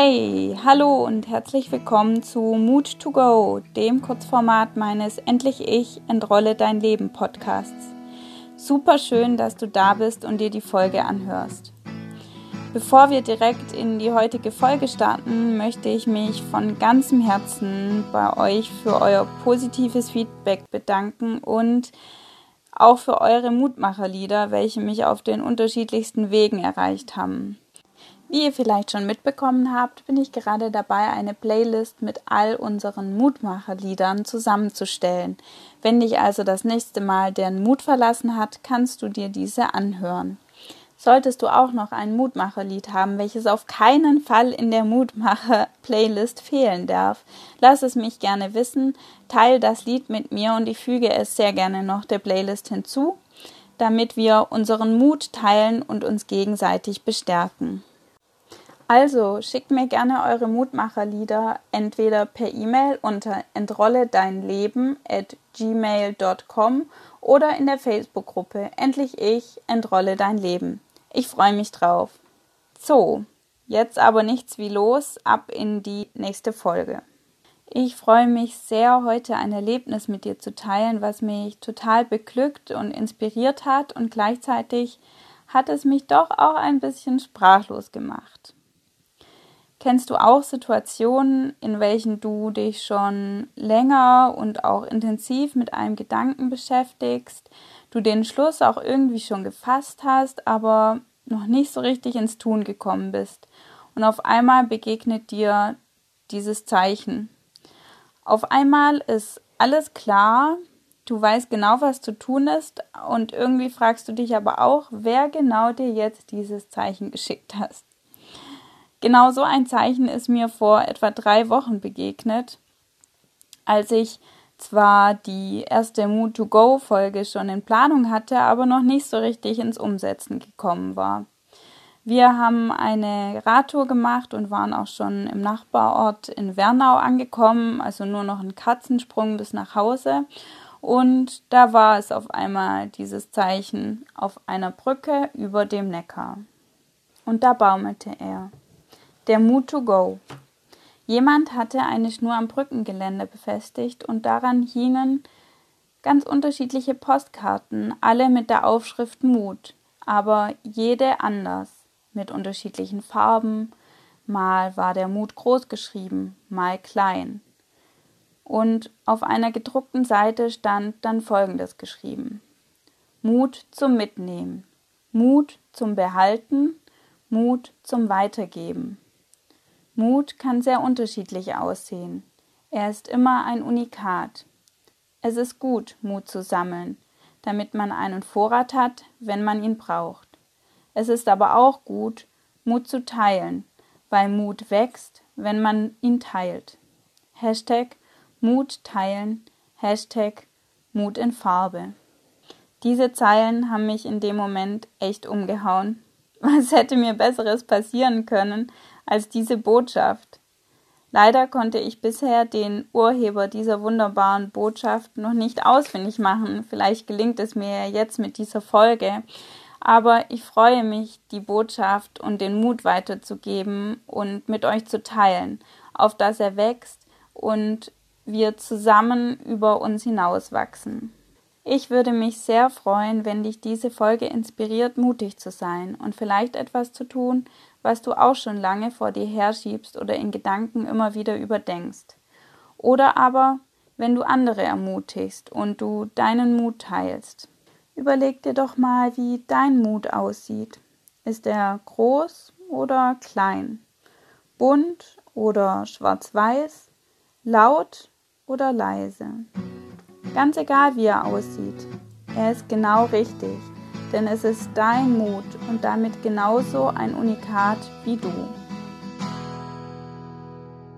Hey, hallo und herzlich willkommen zu Mood to Go, dem Kurzformat meines Endlich Ich entrolle dein Leben Podcasts. Super schön, dass du da bist und dir die Folge anhörst. Bevor wir direkt in die heutige Folge starten, möchte ich mich von ganzem Herzen bei euch für euer positives Feedback bedanken und auch für eure Mutmacherlieder, welche mich auf den unterschiedlichsten Wegen erreicht haben. Wie ihr vielleicht schon mitbekommen habt, bin ich gerade dabei, eine Playlist mit all unseren Mutmacherliedern zusammenzustellen. Wenn dich also das nächste Mal deren Mut verlassen hat, kannst du dir diese anhören. Solltest du auch noch ein Mutmacherlied haben, welches auf keinen Fall in der Mutmacher-Playlist fehlen darf, lass es mich gerne wissen, teile das Lied mit mir und ich füge es sehr gerne noch der Playlist hinzu, damit wir unseren Mut teilen und uns gegenseitig bestärken. Also schickt mir gerne eure Mutmacherlieder entweder per E-Mail unter entrolle dein Leben at gmail.com oder in der Facebook-Gruppe Endlich ich entrolle dein Leben. Ich freue mich drauf. So, jetzt aber nichts wie los, ab in die nächste Folge. Ich freue mich sehr, heute ein Erlebnis mit dir zu teilen, was mich total beglückt und inspiriert hat und gleichzeitig hat es mich doch auch ein bisschen sprachlos gemacht. Kennst du auch Situationen, in welchen du dich schon länger und auch intensiv mit einem Gedanken beschäftigst, du den Schluss auch irgendwie schon gefasst hast, aber noch nicht so richtig ins Tun gekommen bist. Und auf einmal begegnet dir dieses Zeichen. Auf einmal ist alles klar, du weißt genau, was zu tun ist und irgendwie fragst du dich aber auch, wer genau dir jetzt dieses Zeichen geschickt hast. Genau so ein Zeichen ist mir vor etwa drei Wochen begegnet, als ich zwar die erste Mood to Go Folge schon in Planung hatte, aber noch nicht so richtig ins Umsetzen gekommen war. Wir haben eine Radtour gemacht und waren auch schon im Nachbarort in Wernau angekommen, also nur noch ein Katzensprung bis nach Hause. Und da war es auf einmal dieses Zeichen auf einer Brücke über dem Neckar. Und da baumelte er. Der Mood to Go. Jemand hatte eine Schnur am Brückengeländer befestigt und daran hingen ganz unterschiedliche Postkarten, alle mit der Aufschrift Mut, aber jede anders, mit unterschiedlichen Farben. Mal war der Mut groß geschrieben, mal klein. Und auf einer gedruckten Seite stand dann Folgendes geschrieben. Mut zum Mitnehmen, Mut zum Behalten, Mut zum Weitergeben. Mut kann sehr unterschiedlich aussehen. Er ist immer ein Unikat. Es ist gut, Mut zu sammeln, damit man einen Vorrat hat, wenn man ihn braucht. Es ist aber auch gut, Mut zu teilen, weil Mut wächst, wenn man ihn teilt. Hashtag Mut teilen, Hashtag Mut in Farbe. Diese Zeilen haben mich in dem Moment echt umgehauen. Was hätte mir Besseres passieren können, als diese Botschaft. Leider konnte ich bisher den Urheber dieser wunderbaren Botschaft noch nicht ausfindig machen. Vielleicht gelingt es mir jetzt mit dieser Folge. Aber ich freue mich, die Botschaft und den Mut weiterzugeben und mit euch zu teilen, auf dass er wächst und wir zusammen über uns hinauswachsen. Ich würde mich sehr freuen, wenn dich diese Folge inspiriert, mutig zu sein und vielleicht etwas zu tun, was du auch schon lange vor dir herschiebst oder in Gedanken immer wieder überdenkst. Oder aber, wenn du andere ermutigst und du deinen Mut teilst. Überleg dir doch mal, wie dein Mut aussieht. Ist er groß oder klein? Bunt oder schwarz-weiß? Laut oder leise? Ganz egal, wie er aussieht, er ist genau richtig, denn es ist dein Mut und damit genauso ein Unikat wie du.